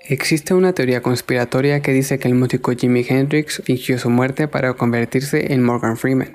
Existe una teoría conspiratoria que dice que el músico Jimi Hendrix fingió su muerte para convertirse en Morgan Freeman.